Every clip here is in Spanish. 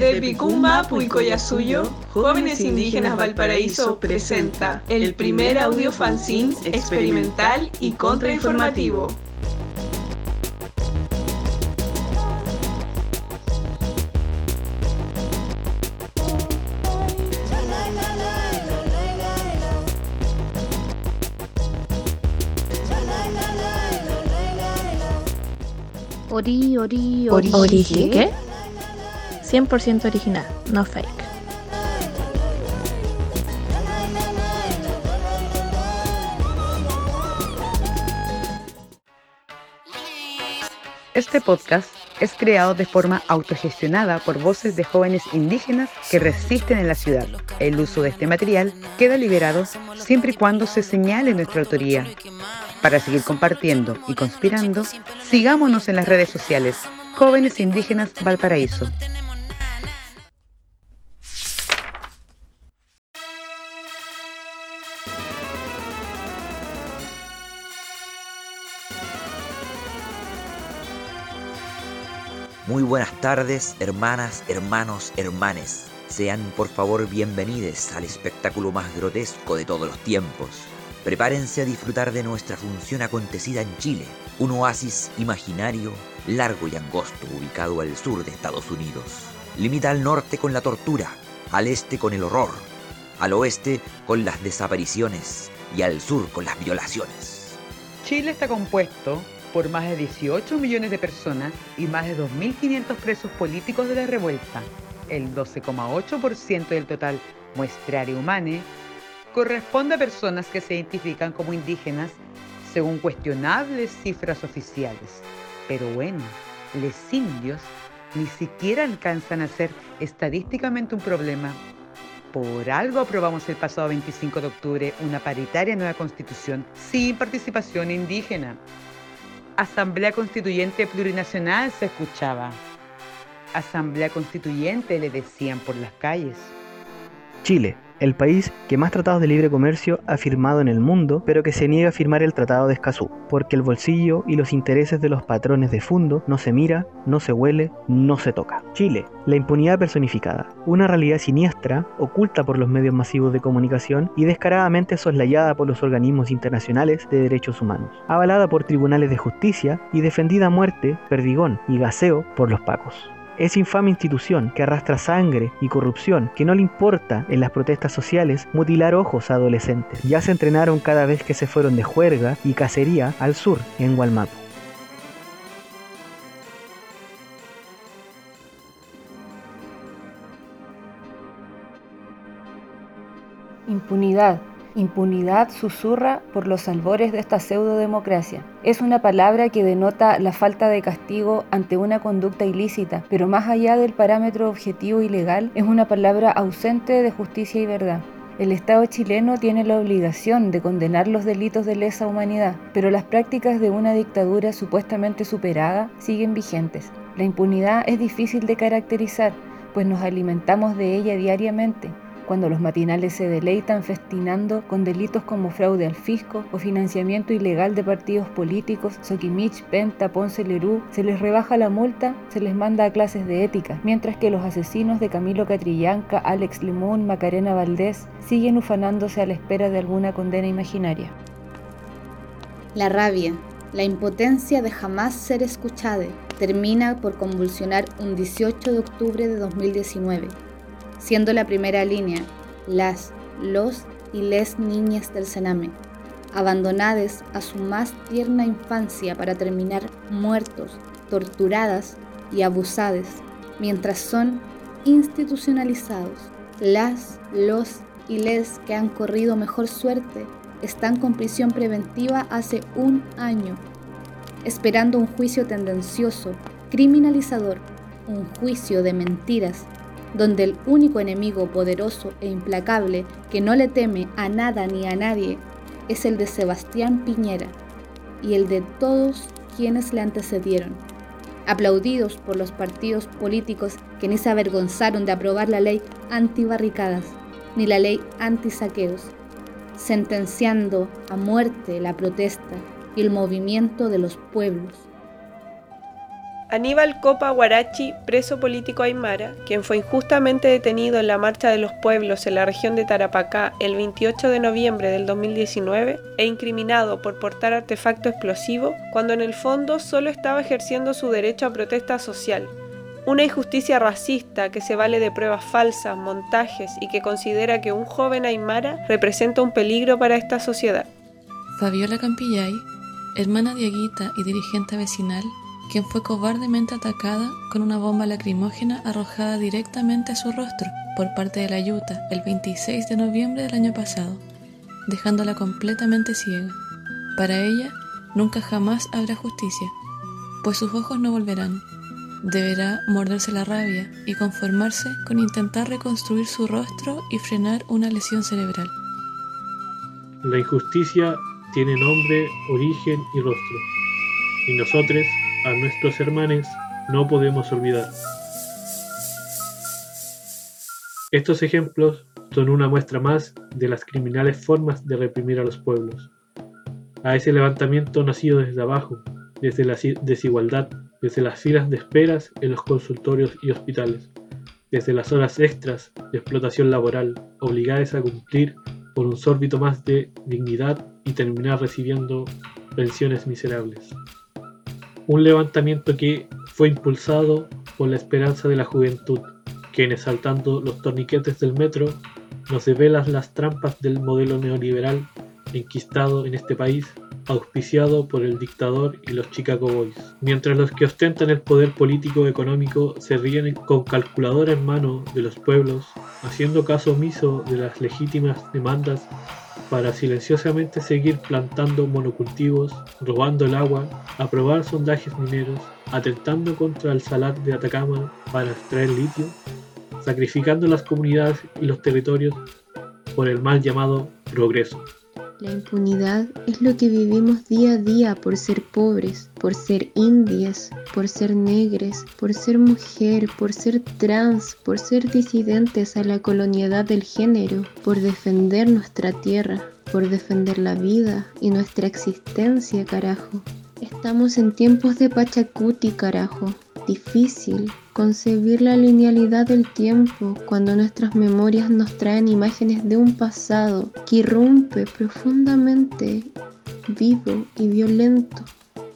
Desde Picumba, Puicoyasuyo, Jóvenes Indígenas Valparaíso presenta el primer audio fanzine experimental y contrainformativo. Ori, ori, ori. ¿Ori qué? 100% original, no fake. Este podcast es creado de forma autogestionada por voces de jóvenes indígenas que resisten en la ciudad. El uso de este material queda liberado siempre y cuando se señale nuestra autoría. Para seguir compartiendo y conspirando, sigámonos en las redes sociales. Jóvenes Indígenas Valparaíso. Muy buenas tardes, hermanas, hermanos, hermanes. Sean por favor bienvenidos al espectáculo más grotesco de todos los tiempos. Prepárense a disfrutar de nuestra función acontecida en Chile, un oasis imaginario, largo y angosto ubicado al sur de Estados Unidos. Limita al norte con la tortura, al este con el horror, al oeste con las desapariciones y al sur con las violaciones. Chile está compuesto por más de 18 millones de personas y más de 2.500 presos políticos de la revuelta. El 12,8% del total muestrario humane corresponde a personas que se identifican como indígenas según cuestionables cifras oficiales. Pero bueno, los indios ni siquiera alcanzan a ser estadísticamente un problema. Por algo aprobamos el pasado 25 de octubre una paritaria nueva constitución sin participación indígena. Asamblea Constituyente Plurinacional se escuchaba. Asamblea Constituyente le decían por las calles. Chile, el país que más tratados de libre comercio ha firmado en el mundo, pero que se niega a firmar el Tratado de Escazú, porque el bolsillo y los intereses de los patrones de fondo no se mira, no se huele, no se toca. Chile, la impunidad personificada, una realidad siniestra, oculta por los medios masivos de comunicación y descaradamente soslayada por los organismos internacionales de derechos humanos, avalada por tribunales de justicia y defendida a muerte, perdigón y gaseo por los pacos. Esa infame institución que arrastra sangre y corrupción, que no le importa en las protestas sociales mutilar ojos a adolescentes. Ya se entrenaron cada vez que se fueron de juerga y cacería al sur, en Gualmapu. Impunidad. Impunidad susurra por los albores de esta pseudodemocracia. Es una palabra que denota la falta de castigo ante una conducta ilícita, pero más allá del parámetro objetivo y legal, es una palabra ausente de justicia y verdad. El Estado chileno tiene la obligación de condenar los delitos de lesa humanidad, pero las prácticas de una dictadura supuestamente superada siguen vigentes. La impunidad es difícil de caracterizar, pues nos alimentamos de ella diariamente cuando los matinales se deleitan festinando con delitos como fraude al fisco o financiamiento ilegal de partidos políticos, Soquimich, Penta, Ponce, Lerú, se les rebaja la multa, se les manda a clases de ética, mientras que los asesinos de Camilo Catrillanca, Alex Limón, Macarena Valdés siguen ufanándose a la espera de alguna condena imaginaria. La rabia, la impotencia de jamás ser escuchada, termina por convulsionar un 18 de octubre de 2019 siendo la primera línea las, los y les niñas del Sename, abandonadas a su más tierna infancia para terminar muertos, torturadas y abusadas, mientras son institucionalizados. Las, los y les que han corrido mejor suerte están con prisión preventiva hace un año, esperando un juicio tendencioso, criminalizador, un juicio de mentiras donde el único enemigo poderoso e implacable que no le teme a nada ni a nadie es el de Sebastián Piñera y el de todos quienes le antecedieron, aplaudidos por los partidos políticos que ni se avergonzaron de aprobar la ley antibarricadas ni la ley antisaqueos, sentenciando a muerte la protesta y el movimiento de los pueblos. Aníbal Copa Guarachi, preso político aymara, quien fue injustamente detenido en la Marcha de los Pueblos en la región de Tarapacá el 28 de noviembre del 2019 e incriminado por portar artefacto explosivo cuando en el fondo solo estaba ejerciendo su derecho a protesta social. Una injusticia racista que se vale de pruebas falsas, montajes y que considera que un joven aymara representa un peligro para esta sociedad. Fabiola Campillay, hermana de Aguita y dirigente vecinal, quien fue cobardemente atacada con una bomba lacrimógena arrojada directamente a su rostro por parte de la Yuta el 26 de noviembre del año pasado, dejándola completamente ciega. Para ella, nunca jamás habrá justicia, pues sus ojos no volverán. Deberá morderse la rabia y conformarse con intentar reconstruir su rostro y frenar una lesión cerebral. La injusticia tiene nombre, origen y rostro, y nosotros a nuestros hermanos no podemos olvidar. Estos ejemplos son una muestra más de las criminales formas de reprimir a los pueblos. A ese levantamiento nacido desde abajo, desde la desigualdad, desde las filas de esperas en los consultorios y hospitales, desde las horas extras de explotación laboral, obligadas a cumplir por un sórbito más de dignidad y terminar recibiendo pensiones miserables un levantamiento que fue impulsado por la esperanza de la juventud, quienes saltando los torniquetes del metro nos develan las trampas del modelo neoliberal enquistado en este país, auspiciado por el dictador y los Chicago Boys. Mientras los que ostentan el poder político económico se ríen con calculadora en mano de los pueblos, haciendo caso omiso de las legítimas demandas para silenciosamente seguir plantando monocultivos, robando el agua, aprobar sondajes mineros, atentando contra el salar de Atacama para extraer litio, sacrificando las comunidades y los territorios por el mal llamado progreso. La impunidad es lo que vivimos día a día por ser pobres, por ser indias, por ser negres, por ser mujer, por ser trans, por ser disidentes a la colonialidad del género, por defender nuestra tierra, por defender la vida y nuestra existencia, carajo. Estamos en tiempos de Pachacuti, carajo. Difícil, concebir la linealidad del tiempo cuando nuestras memorias nos traen imágenes de un pasado que irrumpe profundamente vivo y violento.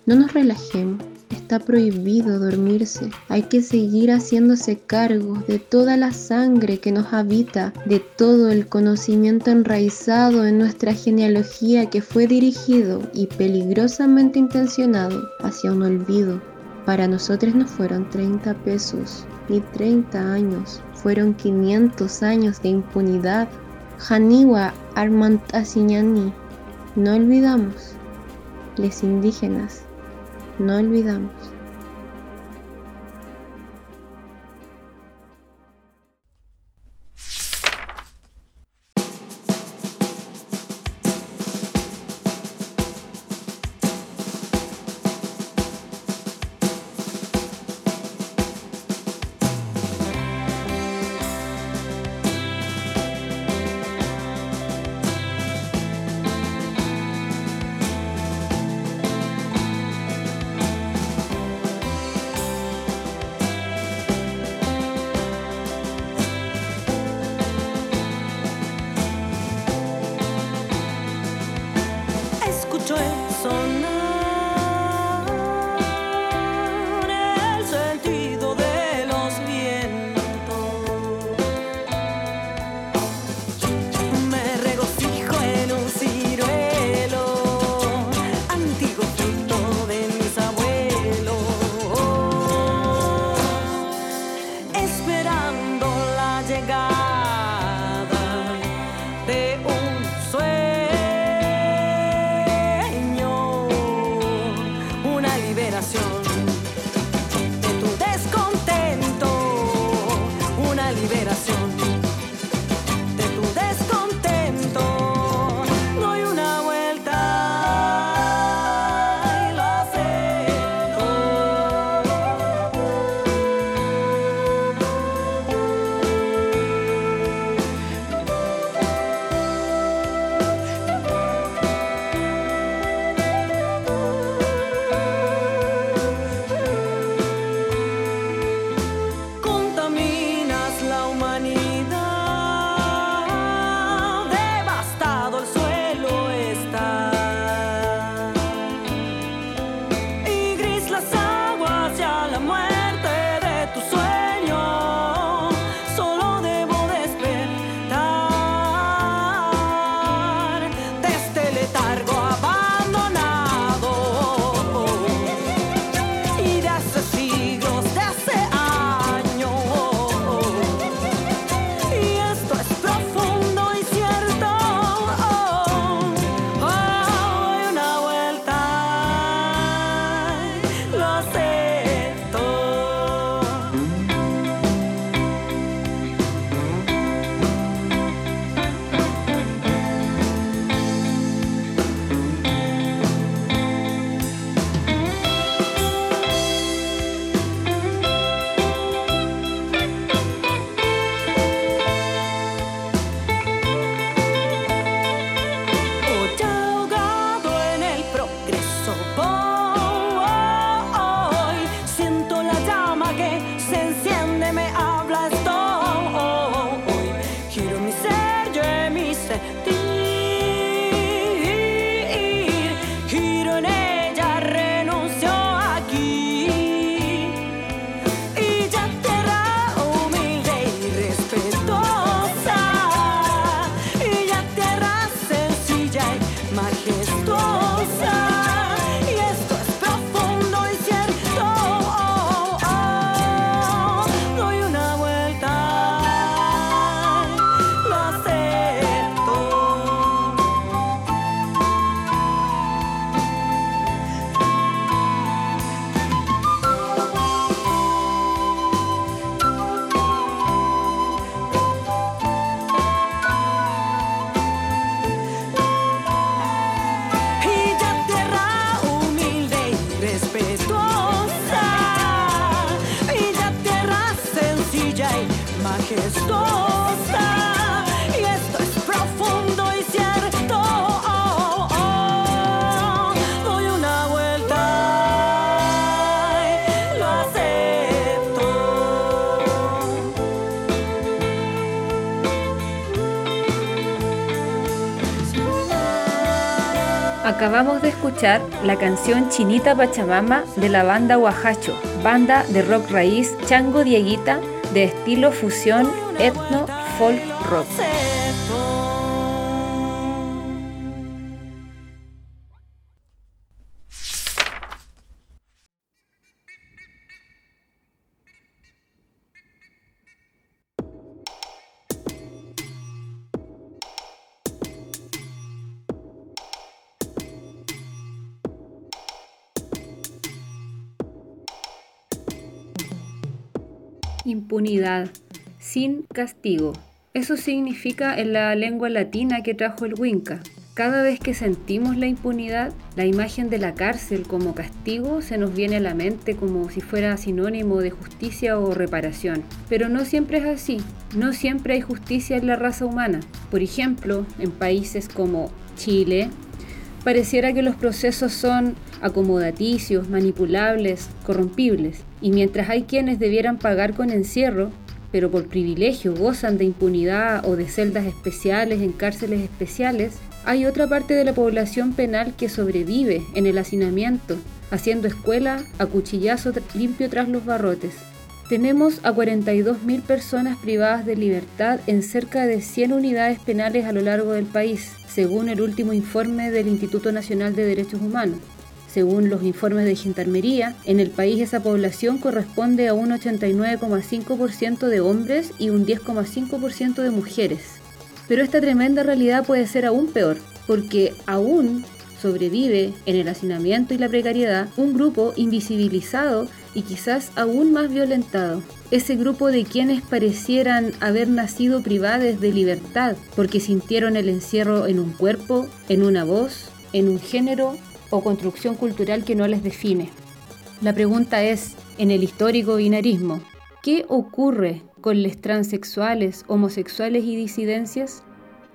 No nos relajemos, está prohibido dormirse. Hay que seguir haciéndose cargo de toda la sangre que nos habita, de todo el conocimiento enraizado en nuestra genealogía que fue dirigido y peligrosamente intencionado hacia un olvido. Para nosotros no fueron 30 pesos ni 30 años, fueron 500 años de impunidad. Janiwa Armantasiñani, no olvidamos. Les indígenas, no olvidamos. Acabamos de escuchar la canción Chinita Pachamama de la banda Huajacho, banda de rock raíz Chango Dieguita de estilo fusión etno folk rock. Impunidad, sin castigo. Eso significa en la lengua latina que trajo el Winca. Cada vez que sentimos la impunidad, la imagen de la cárcel como castigo se nos viene a la mente como si fuera sinónimo de justicia o reparación. Pero no siempre es así. No siempre hay justicia en la raza humana. Por ejemplo, en países como Chile, pareciera que los procesos son acomodaticios, manipulables, corrompibles. Y mientras hay quienes debieran pagar con encierro, pero por privilegio gozan de impunidad o de celdas especiales en cárceles especiales, hay otra parte de la población penal que sobrevive en el hacinamiento, haciendo escuela a cuchillazo limpio tras los barrotes. Tenemos a 42.000 personas privadas de libertad en cerca de 100 unidades penales a lo largo del país, según el último informe del Instituto Nacional de Derechos Humanos. Según los informes de Gendarmería, en el país esa población corresponde a un 89,5% de hombres y un 10,5% de mujeres. Pero esta tremenda realidad puede ser aún peor, porque aún sobrevive en el hacinamiento y la precariedad un grupo invisibilizado y quizás aún más violentado. Ese grupo de quienes parecieran haber nacido privados de libertad porque sintieron el encierro en un cuerpo, en una voz, en un género o construcción cultural que no les define. La pregunta es, en el histórico binarismo, ¿qué ocurre con los transexuales, homosexuales y disidencias?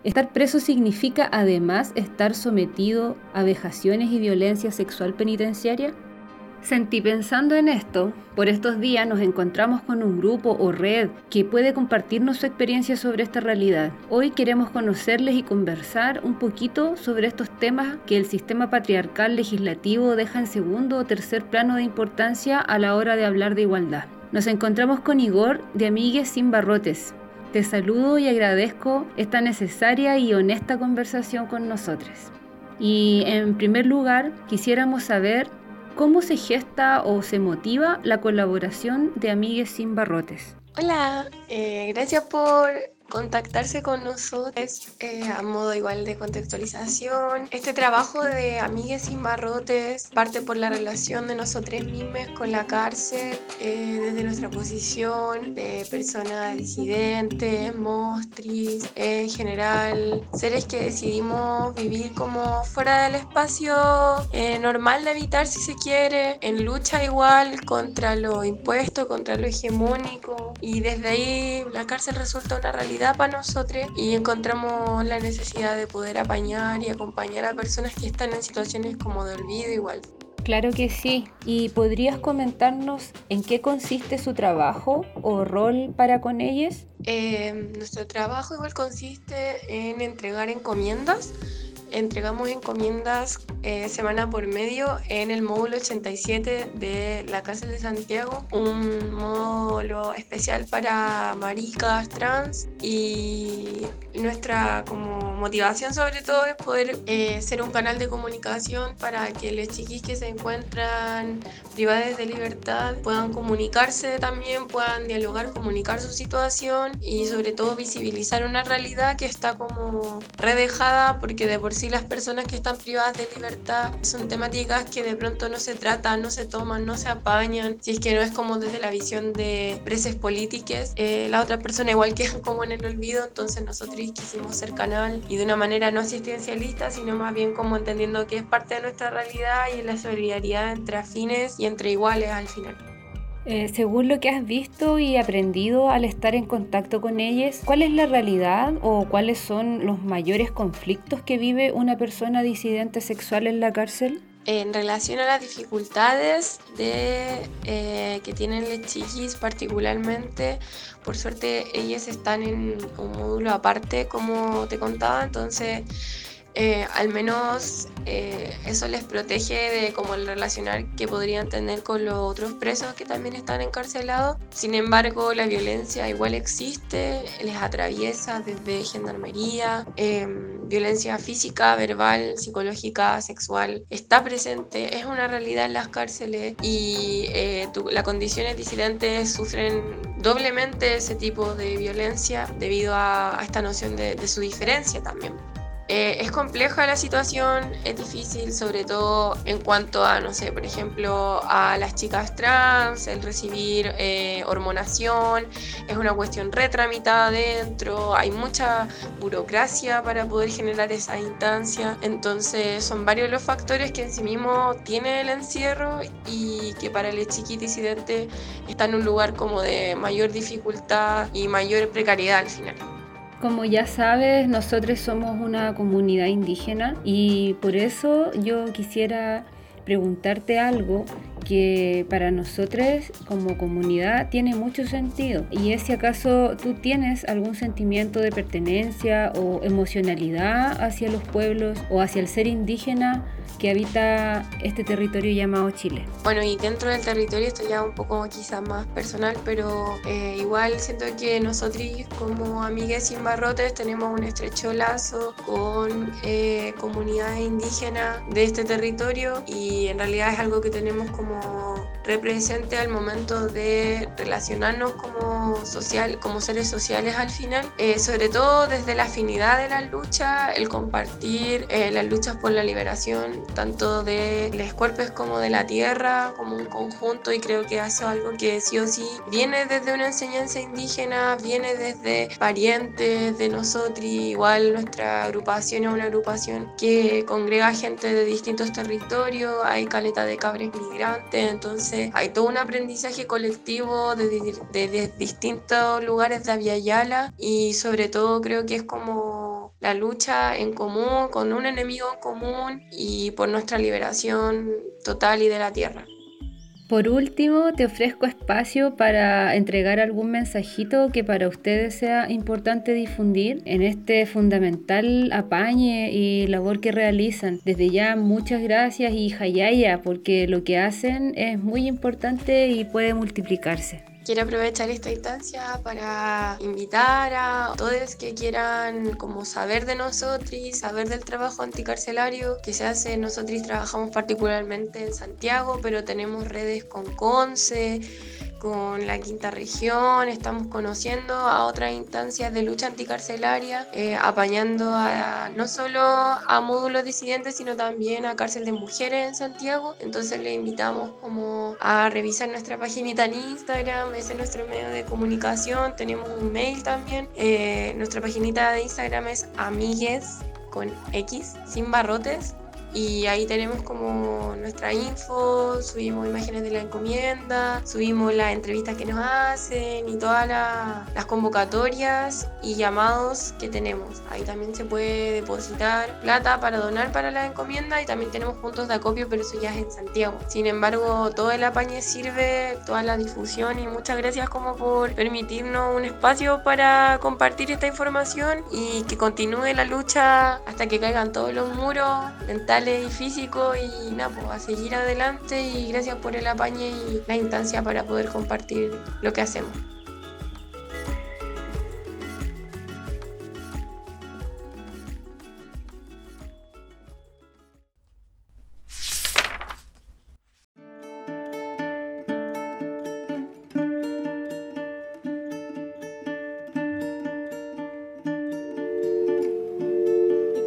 Estar preso significa además estar sometido a vejaciones y violencia sexual penitenciaria. Sentí pensando en esto, por estos días nos encontramos con un grupo o red que puede compartirnos su experiencia sobre esta realidad. Hoy queremos conocerles y conversar un poquito sobre estos temas que el sistema patriarcal legislativo deja en segundo o tercer plano de importancia a la hora de hablar de igualdad. Nos encontramos con Igor de Amigues Sin Barrotes. Te saludo y agradezco esta necesaria y honesta conversación con nosotros. Y en primer lugar, quisiéramos saber ¿Cómo se gesta o se motiva la colaboración de Amigues Sin Barrotes? Hola, eh, gracias por contactarse con nosotros eh, a modo igual de contextualización. Este trabajo de Amigues sin Barrotes parte por la relación de nosotros mismos con la cárcel, eh, desde nuestra posición de personas disidentes, mostris, en general, seres que decidimos vivir como fuera del espacio eh, normal de habitar si se quiere, en lucha igual contra lo impuesto, contra lo hegemónico y desde ahí la cárcel resulta una realidad para nosotros y encontramos la necesidad de poder apañar y acompañar a personas que están en situaciones como de olvido igual. Claro que sí. ¿Y podrías comentarnos en qué consiste su trabajo o rol para con ellas? Eh, nuestro trabajo igual consiste en entregar encomiendas entregamos encomiendas eh, semana por medio en el módulo 87 de la Cárcel de Santiago, un módulo especial para maricas trans y nuestra como motivación sobre todo es poder eh, ser un canal de comunicación para que los chiquis que se encuentran privados de libertad puedan comunicarse también, puedan dialogar, comunicar su situación y sobre todo visibilizar una realidad que está como redejada porque de por sí las personas que están privadas de libertad son temáticas que de pronto no se tratan, no se toman, no se apañan, si es que no es como desde la visión de presos políticas, eh, la otra persona igual queda como en el olvido, entonces nosotros quisimos ser canal y de una manera no asistencialista, sino más bien como entendiendo que es parte de nuestra realidad y la solidaridad entre afines y entre iguales al final. Eh, según lo que has visto y aprendido al estar en contacto con ellas, ¿cuál es la realidad o cuáles son los mayores conflictos que vive una persona disidente sexual en la cárcel? En relación a las dificultades de, eh, que tienen las chiquis particularmente, por suerte ellas están en un módulo aparte, como te contaba, entonces eh, al menos eh, eso les protege de como el relacionar que podrían tener con los otros presos que también están encarcelados. Sin embargo, la violencia igual existe, les atraviesa desde gendarmería, em, violencia física, verbal, psicológica, sexual, está presente, es una realidad en las cárceles y eh, las condiciones disidentes sufren doblemente ese tipo de violencia debido a, esta noción de su diferencia también. Eh, es compleja la situación, es difícil, sobre todo en cuanto a, no sé, por ejemplo, a las chicas trans, el recibir eh, hormonación, es una cuestión retramitada dentro, hay mucha burocracia para poder generar esa instancia, entonces son varios los factores que en sí mismo tiene el encierro y que para el chiquito disidente está en un lugar como de mayor dificultad y mayor precariedad al final. Como ya sabes, nosotros somos una comunidad indígena y por eso yo quisiera preguntarte algo que para nosotros como comunidad tiene mucho sentido. Y es si acaso tú tienes algún sentimiento de pertenencia o emocionalidad hacia los pueblos o hacia el ser indígena que habita este territorio llamado Chile. Bueno, y dentro del territorio esto ya un poco quizás más personal, pero eh, igual siento que nosotros como amigues sin barrotes tenemos un estrecho lazo con eh, comunidades indígenas de este territorio y en realidad es algo que tenemos como represente al momento de relacionarnos como, social, como seres sociales al final, eh, sobre todo desde la afinidad de la lucha, el compartir las luchas por la liberación tanto de los cuerpos como de la tierra, como un conjunto, y creo que eso es algo que sí o sí viene desde una enseñanza indígena, viene desde parientes de nosotros, igual nuestra agrupación es una agrupación que congrega gente de distintos territorios, hay caleta de cabres migrantes, entonces hay todo un aprendizaje colectivo desde de, distintos lugares de Aviala y sobre todo creo que es como la lucha en común, con un enemigo en común y por nuestra liberación total y de la tierra. Por último, te ofrezco espacio para entregar algún mensajito que para ustedes sea importante difundir en este fundamental apañe y labor que realizan. Desde ya, muchas gracias y jayaya, porque lo que hacen es muy importante y puede multiplicarse. Quiero aprovechar esta instancia para invitar a todos que quieran como saber de nosotros, saber del trabajo anticarcelario que se hace. Nosotros trabajamos particularmente en Santiago, pero tenemos redes con Conce, con la quinta región, estamos conociendo a otras instancias de lucha anticarcelaria, eh, apañando a, no solo a módulos disidentes, sino también a cárcel de mujeres en Santiago. Entonces le invitamos como a revisar nuestra paginita en Instagram, ese es nuestro medio de comunicación, tenemos un mail también. Eh, nuestra paginita de Instagram es amigues con X, sin barrotes, y ahí tenemos como nuestra info, subimos imágenes de la encomienda, subimos las entrevistas que nos hacen y todas las convocatorias y llamados que tenemos. Ahí también se puede depositar plata para donar para la encomienda y también tenemos puntos de acopio, pero eso ya es en Santiago. Sin embargo, todo el apañe sirve, toda la difusión y muchas gracias como por permitirnos un espacio para compartir esta información y que continúe la lucha hasta que caigan todos los muros mentales y físico y nada, pues a seguir adelante y gracias por el apañe y la instancia para poder compartir lo que hacemos.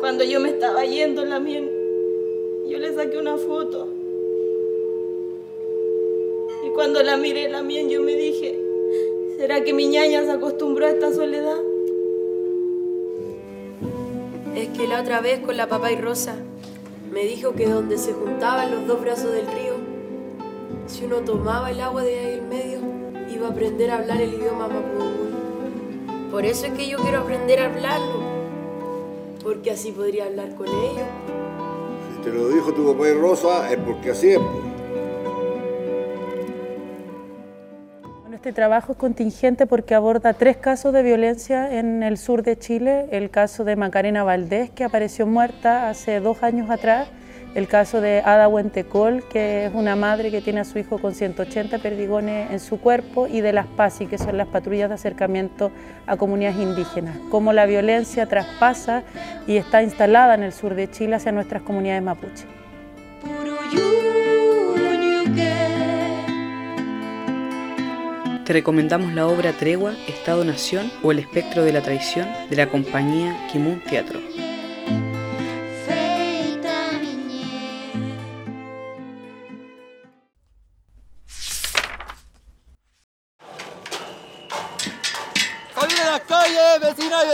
cuando yo me estaba yendo la mía saqué una foto. Y cuando la miré mía, yo me dije, ¿será que mi ñaña se acostumbró a esta soledad? Es que la otra vez con la papá y Rosa me dijo que donde se juntaban los dos brazos del río si uno tomaba el agua de ahí en medio, iba a aprender a hablar el idioma mapudungún. Por eso es que yo quiero aprender a hablarlo, porque así podría hablar con ellos. Te lo dijo tu papá y Rosa, es porque así es. Bueno, Este trabajo es contingente porque aborda tres casos de violencia en el sur de Chile. El caso de Macarena Valdés, que apareció muerta hace dos años atrás. El caso de Ada Huentecol, que es una madre que tiene a su hijo con 180 perdigones en su cuerpo. Y de las PASI, que son las patrullas de acercamiento a comunidades indígenas. Cómo la violencia traspasa y está instalada en el sur de Chile hacia nuestras comunidades mapuche. Te recomendamos la obra Tregua, Estado-Nación o El espectro de la traición de la compañía Kimun Teatro.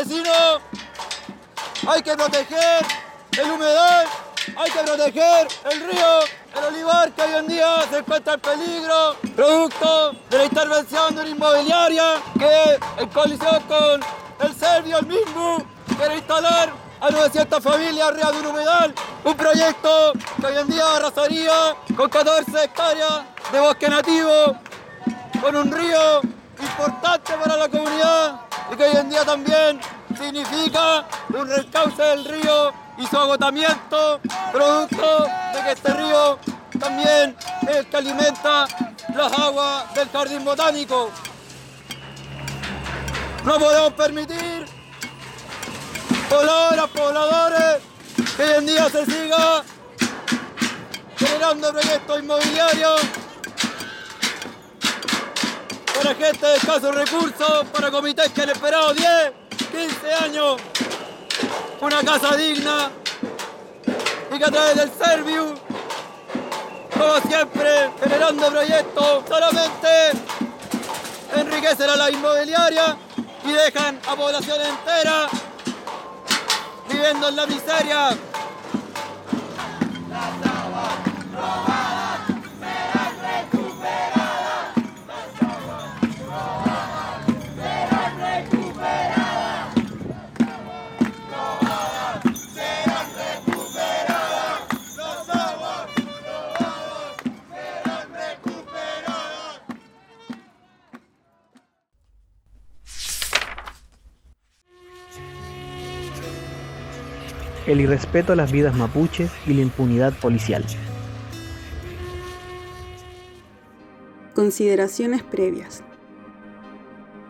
Vecinos. Hay que proteger el humedal, hay que proteger el río, el olivar que hoy en día se encuentra en peligro, producto de la intervención de una inmobiliaria que en colisión con el serbio, el mismo, quiere instalar a 900 familias arriba de un humedal, un proyecto que hoy en día arrasaría con 14 hectáreas de bosque nativo, con un río importante para la comunidad y que hoy en día también significa un recauce del río y su agotamiento, producto de que este río también es el que alimenta las aguas del jardín botánico. No podemos permitir pobladoras, pobladores, que hoy en día se siga generando proyectos inmobiliarios para gente de escasos recursos, para comités que han esperado 10, 15 años una casa digna y que a través del Serviu, como siempre, generando proyectos, solamente enriquecen a la inmobiliaria y dejan a población entera viviendo en la miseria. El irrespeto a las vidas mapuches y la impunidad policial. Consideraciones previas.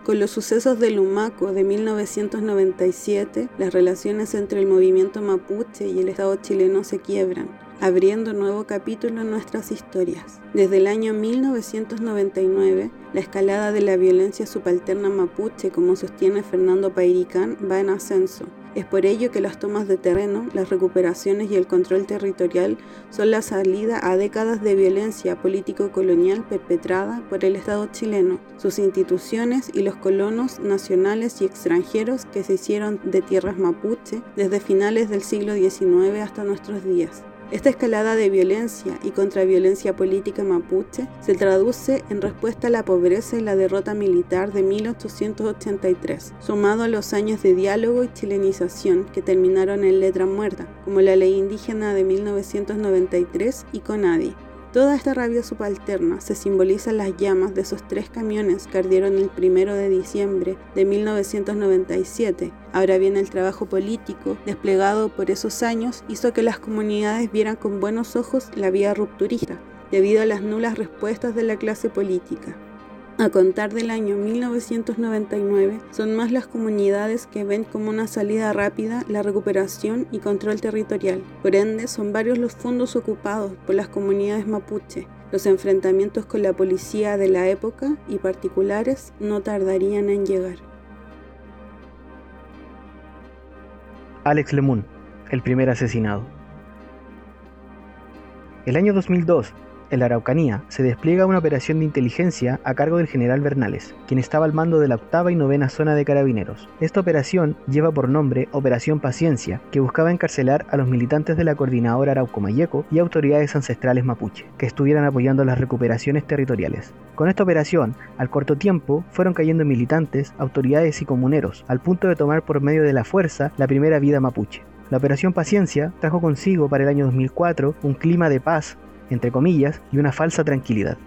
Con los sucesos del Humaco de 1997, las relaciones entre el movimiento mapuche y el Estado chileno se quiebran, abriendo nuevo capítulo en nuestras historias. Desde el año 1999, la escalada de la violencia subalterna mapuche, como sostiene Fernando Pairicán, va en ascenso. Es por ello que las tomas de terreno, las recuperaciones y el control territorial son la salida a décadas de violencia político-colonial perpetrada por el Estado chileno, sus instituciones y los colonos nacionales y extranjeros que se hicieron de tierras mapuche desde finales del siglo XIX hasta nuestros días. Esta escalada de violencia y contraviolencia política mapuche se traduce en respuesta a la pobreza y la derrota militar de 1883, sumado a los años de diálogo y chilenización que terminaron en letra muerta, como la ley indígena de 1993 y CONADI. Toda esta rabia subalterna se simboliza en las llamas de esos tres camiones que ardieron el primero de diciembre de 1997. Ahora bien, el trabajo político desplegado por esos años hizo que las comunidades vieran con buenos ojos la vía rupturista, debido a las nulas respuestas de la clase política. A contar del año 1999, son más las comunidades que ven como una salida rápida la recuperación y control territorial. Por ende, son varios los fondos ocupados por las comunidades mapuche. Los enfrentamientos con la policía de la época y particulares no tardarían en llegar. Alex Lemun, el primer asesinado. El año 2002, en la Araucanía, se despliega una operación de inteligencia a cargo del general Bernales, quien estaba al mando de la octava y novena zona de carabineros. Esta operación lleva por nombre Operación Paciencia, que buscaba encarcelar a los militantes de la coordinadora Arauco-Mayeco y autoridades ancestrales mapuche, que estuvieran apoyando las recuperaciones territoriales. Con esta operación, al corto tiempo, fueron cayendo militantes, autoridades y comuneros, al punto de tomar por medio de la fuerza la primera vida mapuche. La Operación Paciencia trajo consigo para el año 2004 un clima de paz, entre comillas, y una falsa tranquilidad.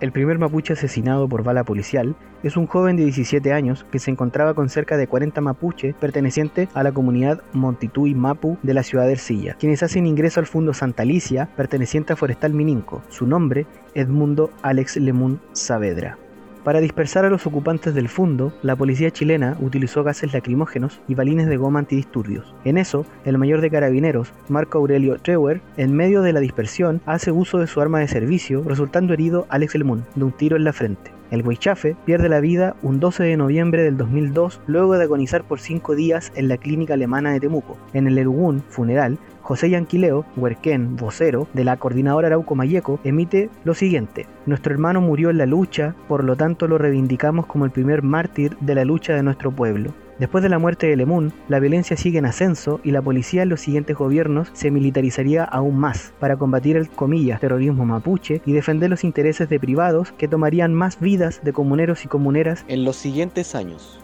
El primer mapuche asesinado por bala policial es un joven de 17 años que se encontraba con cerca de 40 mapuches pertenecientes a la comunidad Montitui Mapu de la ciudad de Ercilla, quienes hacen ingreso al Fundo Santa Alicia perteneciente a Forestal Mininco. Su nombre, Edmundo Alex Lemun Saavedra. Para dispersar a los ocupantes del fundo, la policía chilena utilizó gases lacrimógenos y balines de goma antidisturbios. En eso, el mayor de carabineros, Marco Aurelio Treuer, en medio de la dispersión, hace uso de su arma de servicio, resultando herido Alex Lemun de un tiro en la frente. El Huichafe pierde la vida un 12 de noviembre del 2002 luego de agonizar por cinco días en la clínica alemana de Temuco. En el Erugún funeral, José Yanquileo, huerquén, vocero de la coordinadora Arauco Mayeco, emite lo siguiente: Nuestro hermano murió en la lucha, por lo tanto lo reivindicamos como el primer mártir de la lucha de nuestro pueblo. Después de la muerte de Lemun, la violencia sigue en ascenso y la policía en los siguientes gobiernos se militarizaría aún más para combatir el comillas terrorismo mapuche y defender los intereses de privados que tomarían más vidas de comuneros y comuneras en los siguientes años.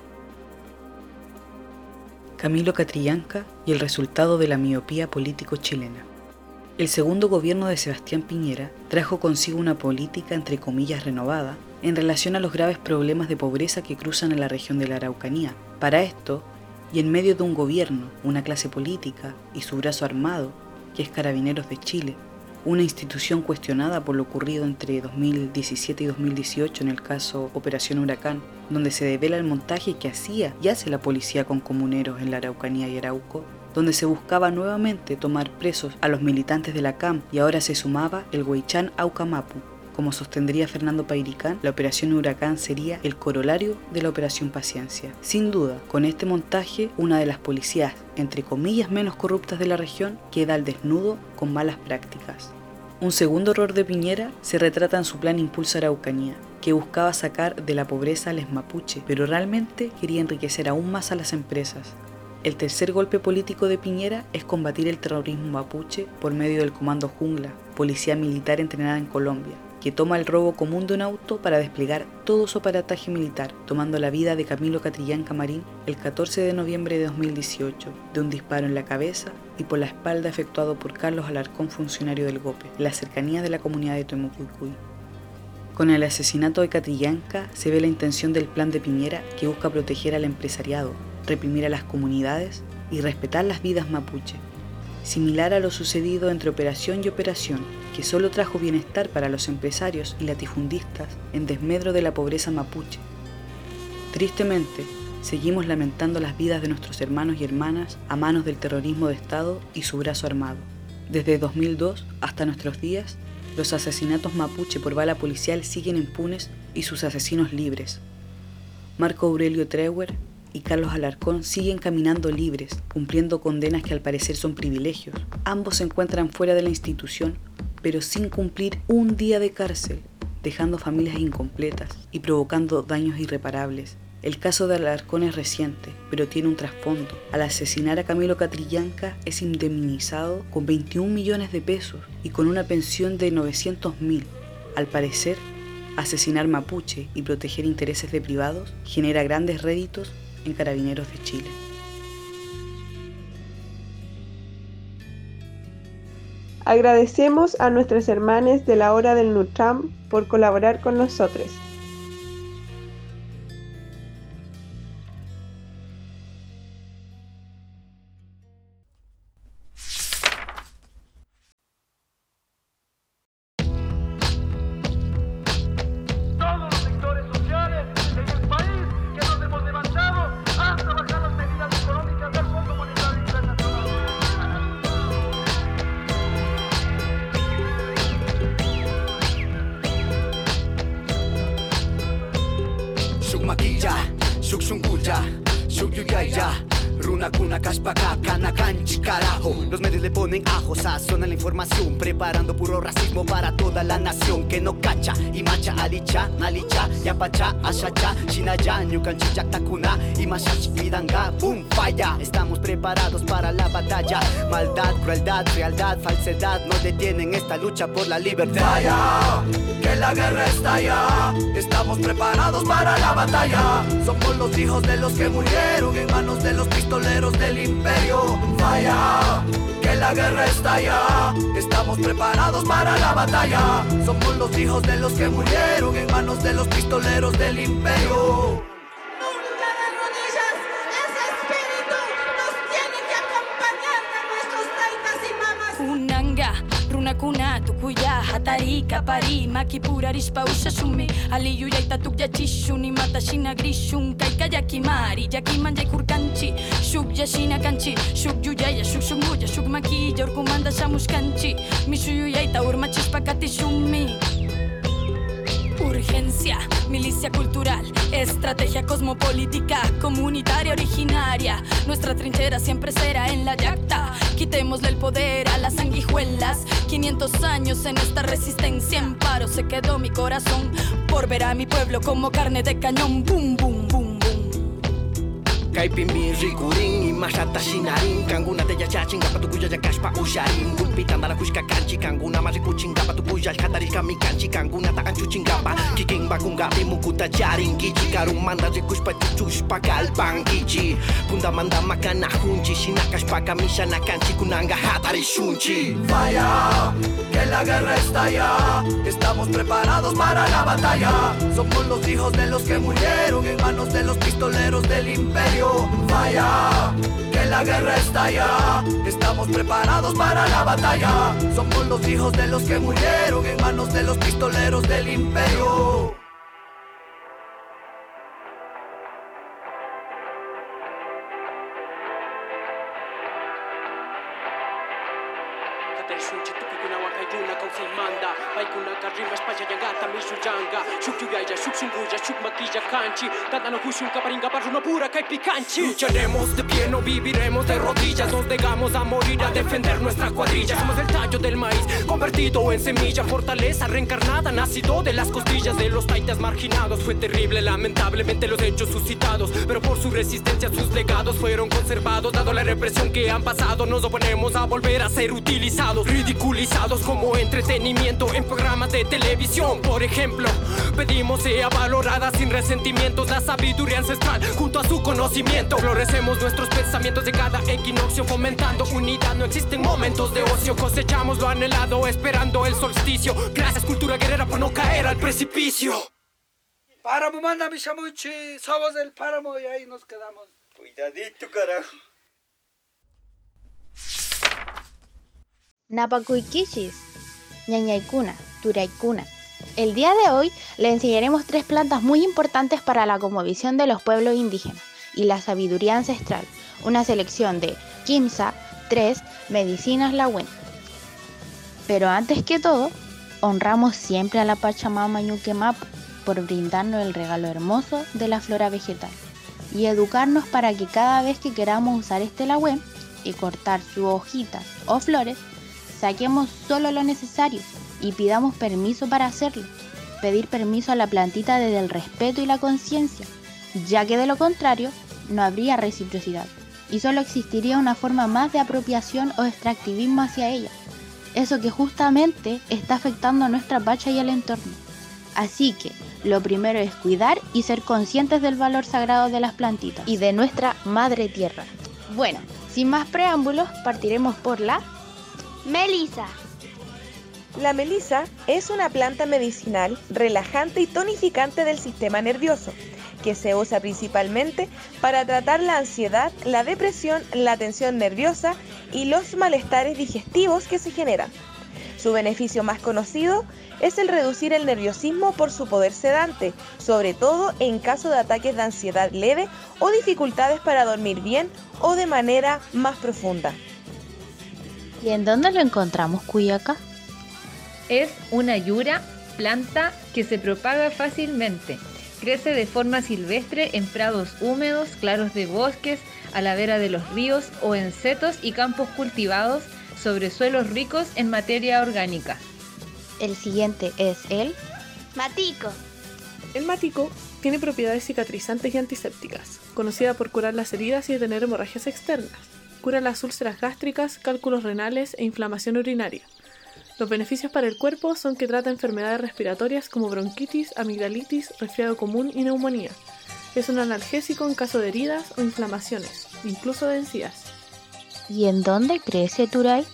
Camilo Catrillanca y el resultado de la miopía político chilena. El segundo gobierno de Sebastián Piñera trajo consigo una política entre comillas renovada en relación a los graves problemas de pobreza que cruzan en la región de la Araucanía. Para esto, y en medio de un gobierno, una clase política y su brazo armado, que es Carabineros de Chile, una institución cuestionada por lo ocurrido entre 2017 y 2018 en el caso Operación Huracán, donde se devela el montaje que hacía y hace la policía con comuneros en la Araucanía y Arauco, donde se buscaba nuevamente tomar presos a los militantes de la CAM y ahora se sumaba el Huaychán Aucamapu. Como sostendría Fernando Pairicán, la operación Huracán sería el corolario de la operación Paciencia. Sin duda, con este montaje, una de las policías, entre comillas, menos corruptas de la región, queda al desnudo con malas prácticas. Un segundo error de Piñera se retrata en su plan Impulso Araucanía, que buscaba sacar de la pobreza a les mapuche, pero realmente quería enriquecer aún más a las empresas. El tercer golpe político de Piñera es combatir el terrorismo mapuche por medio del Comando Jungla, policía militar entrenada en Colombia, que toma el robo común de un auto para desplegar todo su aparataje militar, tomando la vida de Camilo Catrillán Camarín el 14 de noviembre de 2018, de un disparo en la cabeza y por la espalda efectuado por Carlos Alarcón, funcionario del GOPE, en la cercanía de la comunidad de Temucuicuy. Con el asesinato de Catrillanca se ve la intención del plan de Piñera que busca proteger al empresariado, reprimir a las comunidades y respetar las vidas mapuche, similar a lo sucedido entre operación y operación, que solo trajo bienestar para los empresarios y latifundistas en desmedro de la pobreza mapuche. Tristemente, seguimos lamentando las vidas de nuestros hermanos y hermanas a manos del terrorismo de Estado y su brazo armado. Desde 2002 hasta nuestros días, los asesinatos mapuche por bala policial siguen impunes y sus asesinos libres. Marco Aurelio Treuer y Carlos Alarcón siguen caminando libres, cumpliendo condenas que al parecer son privilegios. Ambos se encuentran fuera de la institución, pero sin cumplir un día de cárcel, dejando familias incompletas y provocando daños irreparables. El caso de Alarcón es reciente, pero tiene un trasfondo. Al asesinar a Camilo Catrillanca es indemnizado con 21 millones de pesos y con una pensión de 900 mil. Al parecer, asesinar mapuche y proteger intereses de privados genera grandes réditos en Carabineros de Chile. Agradecemos a nuestras hermanas de la hora del Nutram por colaborar con nosotros. Nyukanchi yaktakuna, y mashash pidanga Boom, falla, estamos preparados para la batalla Maldad, crueldad, realidad, falsedad No detienen esta lucha por la libertad Falla, que la guerra estalla. Estamos preparados para la batalla. Somos los hijos de los que murieron en manos de los pistoleros del imperio. Falla, que la guerra estalla. Estamos preparados para la batalla. Somos los hijos de los que murieron en manos de los pistoleros del imperio. Atari, kapari, maki purari spa usasumi Ali yu jaitatuk jatxixu, ni matasina grisun Kaika jakimari, jakiman jaikurkantxi Suk jasina kantxi, suk yu jaia, suk sungu Ja suk maki, jorku manda samuskantxi Misu yu jaita urmatxispa katizumi Misu Urgencia, milicia cultural, estrategia cosmopolítica, comunitaria originaria. Nuestra trinchera siempre será en la yacta. Quitémosle el poder a las sanguijuelas. 500 años en esta resistencia en paro se quedó mi corazón por ver a mi pueblo como carne de cañón. Boom, boom, boom. Kaipimi rikurin imashata shinarin Kanguna te yachachin gapa tukuya yakashpa usharin Gulpitan la kushka kanchi Kanguna marikuchin gapa tukuya alkatarishka mi kanchi Kanguna ta anchuchin gapa Kikin bakungapi mukuta charin Gichi karun manda rikushpa chuchushpa kalpan gichi Kunda manda makana hunchi Shinakashpa kamisha na kanchi Kunanga hatari shunchi Falla, que la guerra estalla. Estamos preparados para la batalla. Somos los hijos de los que murieron en manos de los pistoleros del imperio. Falla, que la guerra estalla. Estamos preparados para la batalla. Somos los hijos de los que murieron en manos de los pistoleros del imperio. Shuk maquilla kanchi tadano kushun kaparinga barruno pura kai picanchi. Lucharemos de pie no viviremos de rodillas. Nos negamos a morir a defender nuestra cuadrilla. Somos el tallo del maíz convertido en semilla. Fortaleza reencarnada nacido de las costillas de los taitas marginados. Fue terrible lamentablemente los hechos suscitados. Pero por su resistencia sus legados fueron conservados. Dado la represión que han pasado nos oponemos a volver a ser utilizados. Ridiculizados como entretenimiento en programas de televisión. Por ejemplo pedimos sea valorada sin resentimientos la sabiduría ancestral junto a su conocimiento florecemos nuestros pensamientos de cada equinoccio fomentando unidad no existen momentos de ocio cosechamos lo anhelado esperando el solsticio gracias cultura guerrera por no caer al precipicio Páramo, manda mi chamuchi. Somos del páramo y ahí nos quedamos. Cuidadito, carajo. Napacuiquichis, ñañaicuna, turaicuna. El día de hoy le enseñaremos tres plantas muy importantes para la cosmovisión de los pueblos indígenas y la sabiduría ancestral, una selección de Kimsa, 3, Medicinas Lawin. Pero antes que todo, honramos siempre a la Pachamama Ñuquemapu por brindarnos el regalo hermoso de la flora vegetal y educarnos para que cada vez que queramos usar este lagüen y cortar sus hojitas o flores, saquemos solo lo necesario y pidamos permiso para hacerlo. Pedir permiso a la plantita desde el respeto y la conciencia, ya que de lo contrario no habría reciprocidad y solo existiría una forma más de apropiación o extractivismo hacia ella. Eso que justamente está afectando a nuestra pacha y al entorno. Así que lo primero es cuidar y ser conscientes del valor sagrado de las plantitas y de nuestra madre tierra. Bueno, sin más preámbulos, partiremos por la Melisa. La melisa es una planta medicinal, relajante y tonificante del sistema nervioso, que se usa principalmente para tratar la ansiedad, la depresión, la tensión nerviosa y los malestares digestivos que se generan. Su beneficio más conocido es el reducir el nerviosismo por su poder sedante, sobre todo en caso de ataques de ansiedad leve o dificultades para dormir bien o de manera más profunda. ¿Y en dónde lo encontramos, Cuyaca? Es una yura, planta que se propaga fácilmente. Crece de forma silvestre en prados húmedos, claros de bosques, a la vera de los ríos o en setos y campos cultivados sobre suelos ricos en materia orgánica. El siguiente es el Matico. El matico tiene propiedades cicatrizantes y antisépticas, conocida por curar las heridas y detener hemorragias externas. Cura las úlceras gástricas, cálculos renales e inflamación urinaria. Los beneficios para el cuerpo son que trata enfermedades respiratorias como bronquitis, amigdalitis, resfriado común y neumonía. Es un analgésico en caso de heridas o inflamaciones, incluso de encías. ¿Y en dónde crece Turay?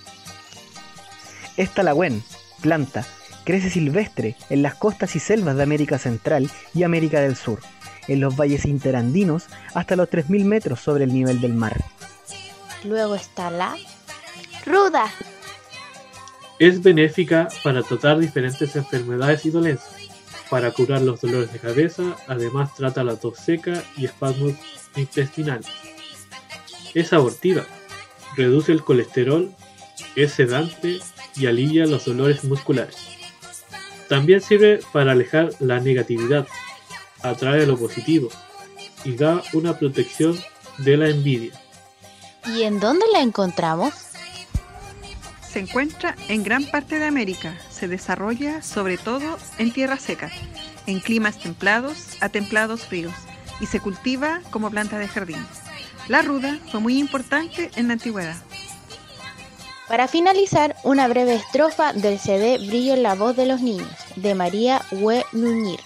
Es talagüen, planta, crece silvestre en las costas y selvas de América Central y América del Sur, en los valles interandinos hasta los 3.000 metros sobre el nivel del mar. Luego está la Ruda. Es benéfica para tratar diferentes enfermedades y dolencias, para curar los dolores de cabeza, además trata la tos seca y espasmos intestinales. Es abortiva, reduce el colesterol, es sedante y alivia los dolores musculares. También sirve para alejar la negatividad, atrae lo positivo y da una protección de la envidia. ¿Y en dónde la encontramos? Se encuentra en gran parte de América. Se desarrolla sobre todo en tierra seca, en climas templados a templados fríos y se cultiva como planta de jardín. La ruda fue muy importante en la antigüedad. Para finalizar, una breve estrofa del CD Brillo en la voz de los niños, de María Hue Nuñir.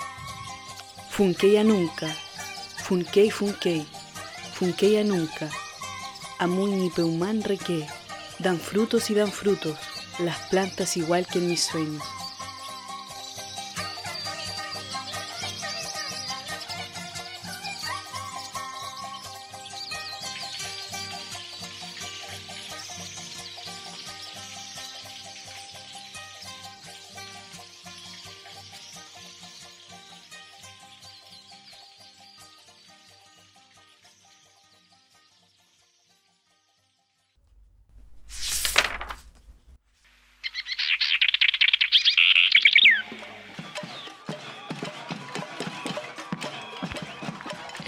Funkeia nunca, funkei funkei, funkeia nunca, amun ni peuman reque, dan frutos y dan frutos, las plantas igual que en mis sueños.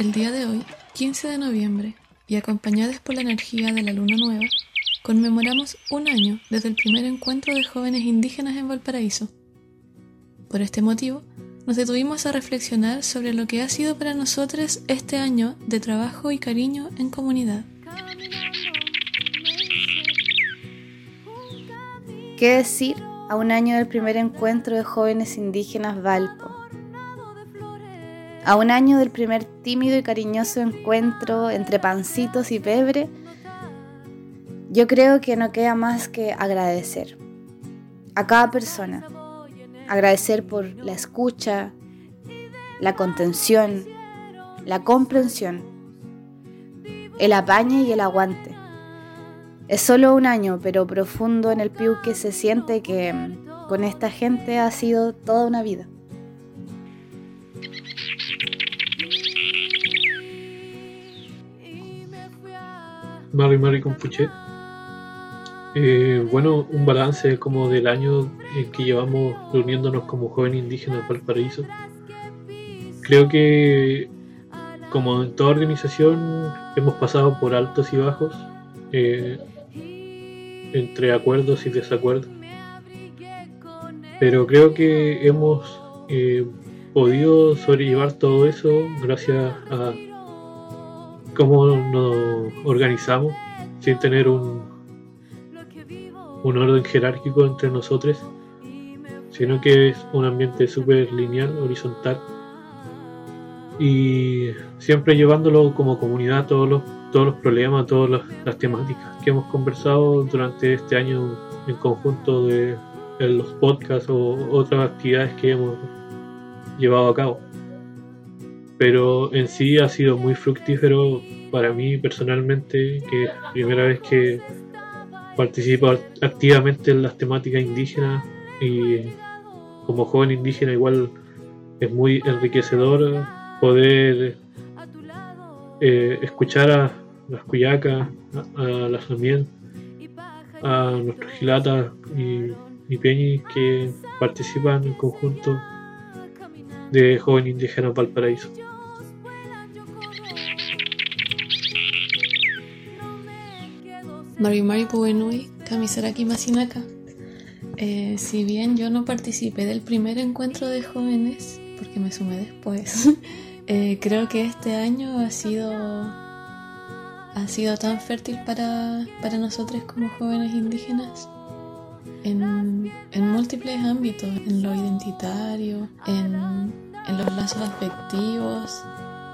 El día de hoy, 15 de noviembre, y acompañados por la energía de la luna nueva, conmemoramos un año desde el primer encuentro de jóvenes indígenas en Valparaíso. Por este motivo, nos detuvimos a reflexionar sobre lo que ha sido para nosotros este año de trabajo y cariño en comunidad. ¿Qué decir a un año del primer encuentro de jóvenes indígenas Valpo? A un año del primer tímido y cariñoso encuentro entre pancitos y pebre, yo creo que no queda más que agradecer a cada persona. Agradecer por la escucha, la contención, la comprensión, el apañe y el aguante. Es solo un año, pero profundo en el piu que se siente que mm, con esta gente ha sido toda una vida. Mari Mari Compuche. Eh, bueno, un balance como del año en que llevamos reuniéndonos como jóvenes indígenas Valparaíso. Creo que como en toda organización hemos pasado por altos y bajos, eh, entre acuerdos y desacuerdos. Pero creo que hemos eh, podido sobrellevar todo eso gracias a cómo nos organizamos sin tener un, orden jerárquico entre nosotros, sino que es un ambiente súper lineal, horizontal, y siempre llevándolo como comunidad todos los, problemas, todas las, temáticas que hemos conversado durante este año en conjunto de los podcasts o otras actividades que hemos llevado a cabo pero en sí ha sido muy fructífero para mí personalmente, que es la primera vez que participo activamente en las temáticas indígenas y como joven indígena igual es muy enriquecedor poder eh, escuchar a las cuyacas, a, las también, a nuestros gilatas y, y peñis que participan en conjunto de joven indígena Valparaíso. Mari Mari Puenui, Kamisaraki Masinaka. Eh, si bien yo no participé del primer encuentro de jóvenes, porque me sumé después, eh, creo que este año ha sido, ha sido tan fértil para, para nosotros como jóvenes indígenas en, en múltiples ámbitos, en lo identitario, en, en los lazos afectivos,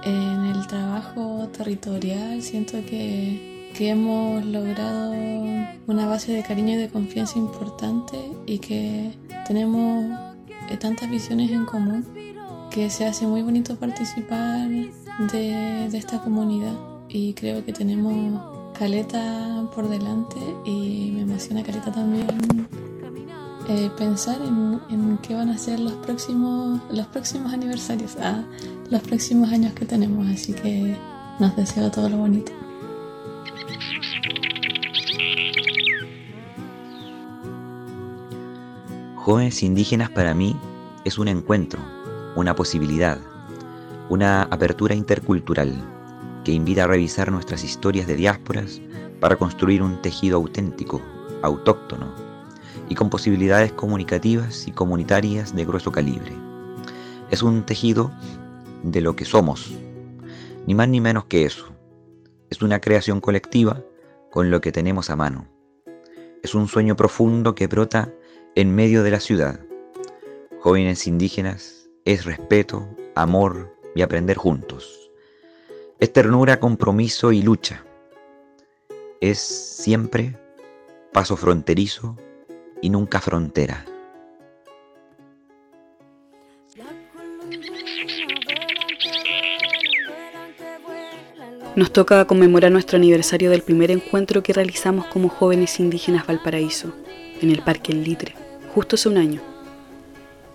en el trabajo territorial. Siento que, que hemos logrado una base de cariño y de confianza importante y que tenemos eh, tantas visiones en común que se hace muy bonito participar de, de esta comunidad y creo que tenemos caleta por delante y me emociona caleta también eh, pensar en, en, qué van a ser los próximos, los próximos aniversarios, ah, los próximos años que tenemos, así que nos deseo todo lo bonito. Jóvenes indígenas para mí es un encuentro, una posibilidad, una apertura intercultural que invita a revisar nuestras historias de diásporas para construir un tejido auténtico, autóctono y con posibilidades comunicativas y comunitarias de grueso calibre. Es un tejido de lo que somos, ni más ni menos que eso. Es una creación colectiva con lo que tenemos a mano. Es un sueño profundo que brota en medio de la ciudad. Jóvenes indígenas es respeto, amor y aprender juntos. Es ternura, compromiso y lucha. Es siempre paso fronterizo y nunca frontera. Nos toca conmemorar nuestro aniversario del primer encuentro que realizamos como jóvenes indígenas Valparaíso, en el Parque El Litre, justo hace un año,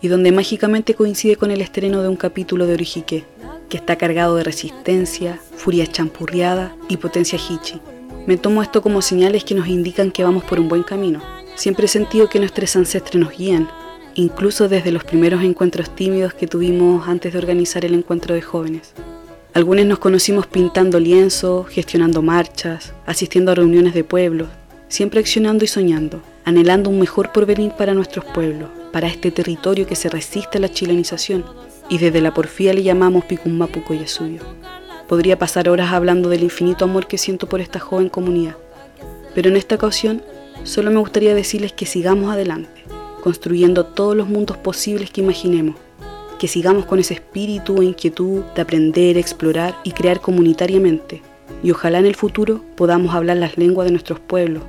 y donde mágicamente coincide con el estreno de un capítulo de Orijique, que está cargado de resistencia, furia champurriada y potencia hichi. Me tomo esto como señales que nos indican que vamos por un buen camino. Siempre he sentido que nuestros ancestros nos guían, incluso desde los primeros encuentros tímidos que tuvimos antes de organizar el encuentro de jóvenes. Algunos nos conocimos pintando lienzos, gestionando marchas, asistiendo a reuniones de pueblos, siempre accionando y soñando, anhelando un mejor porvenir para nuestros pueblos, para este territorio que se resiste a la chilenización y desde la porfía le llamamos Picummapuco suyo. Podría pasar horas hablando del infinito amor que siento por esta joven comunidad, pero en esta ocasión solo me gustaría decirles que sigamos adelante, construyendo todos los mundos posibles que imaginemos, que sigamos con ese espíritu e inquietud de aprender, explorar y crear comunitariamente. Y ojalá en el futuro podamos hablar las lenguas de nuestros pueblos,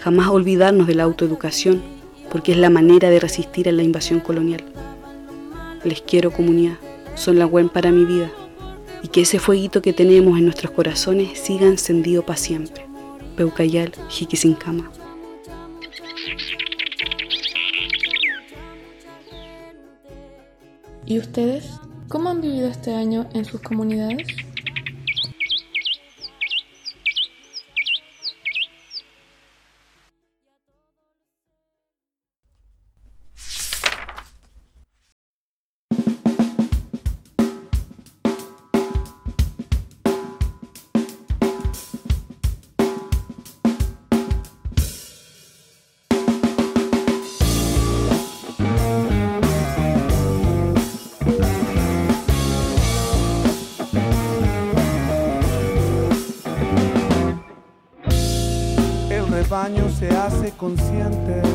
jamás olvidarnos de la autoeducación, porque es la manera de resistir a la invasión colonial. Les quiero comunidad, son la buen para mi vida, y que ese fueguito que tenemos en nuestros corazones siga encendido para siempre. Peucayal, Jiquisincama. ¿Y ustedes? ¿Cómo han vivido este año en sus comunidades? Hace consciente.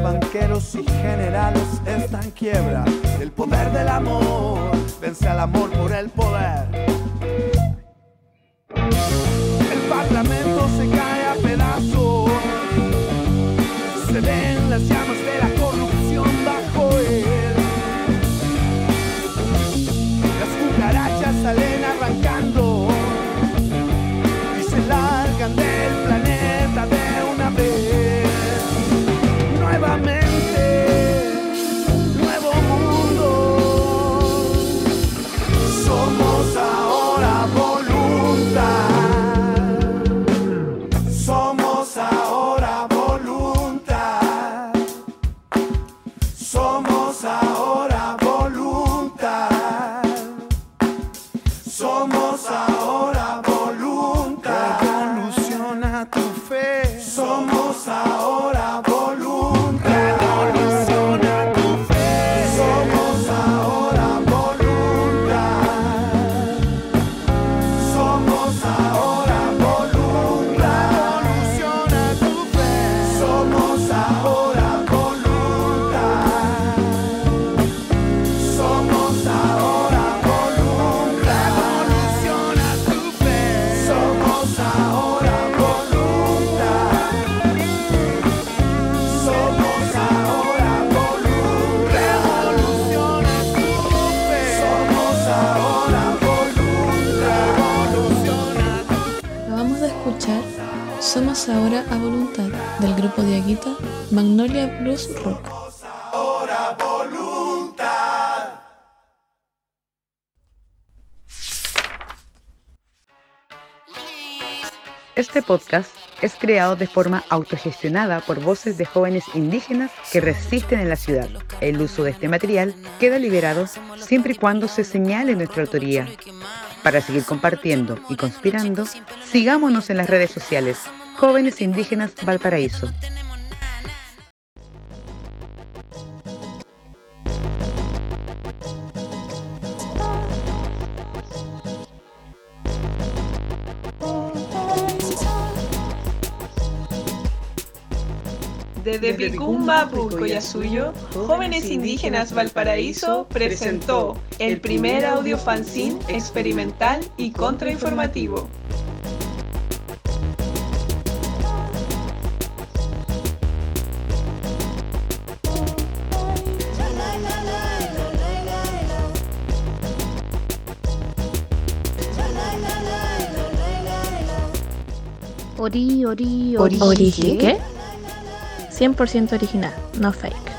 Banqueros y generales está en quiebra. El poder del amor vence al amor por el poder. El parlamento Somos ahora a voluntad del grupo de Aguita Magnolia Blues Rock. Este podcast es creado de forma autogestionada por voces de jóvenes indígenas que resisten en la ciudad. El uso de este material queda liberado siempre y cuando se señale nuestra autoría. Para seguir compartiendo y conspirando, sigámonos en las redes sociales. Jóvenes Indígenas Valparaíso. Desde Picumba, Pucoyasuyo, Jóvenes Indígenas Valparaíso presentó el primer audio fanzine experimental y contrainformativo. Ori, ori, Ori, ¿qué? 100% original, no fake.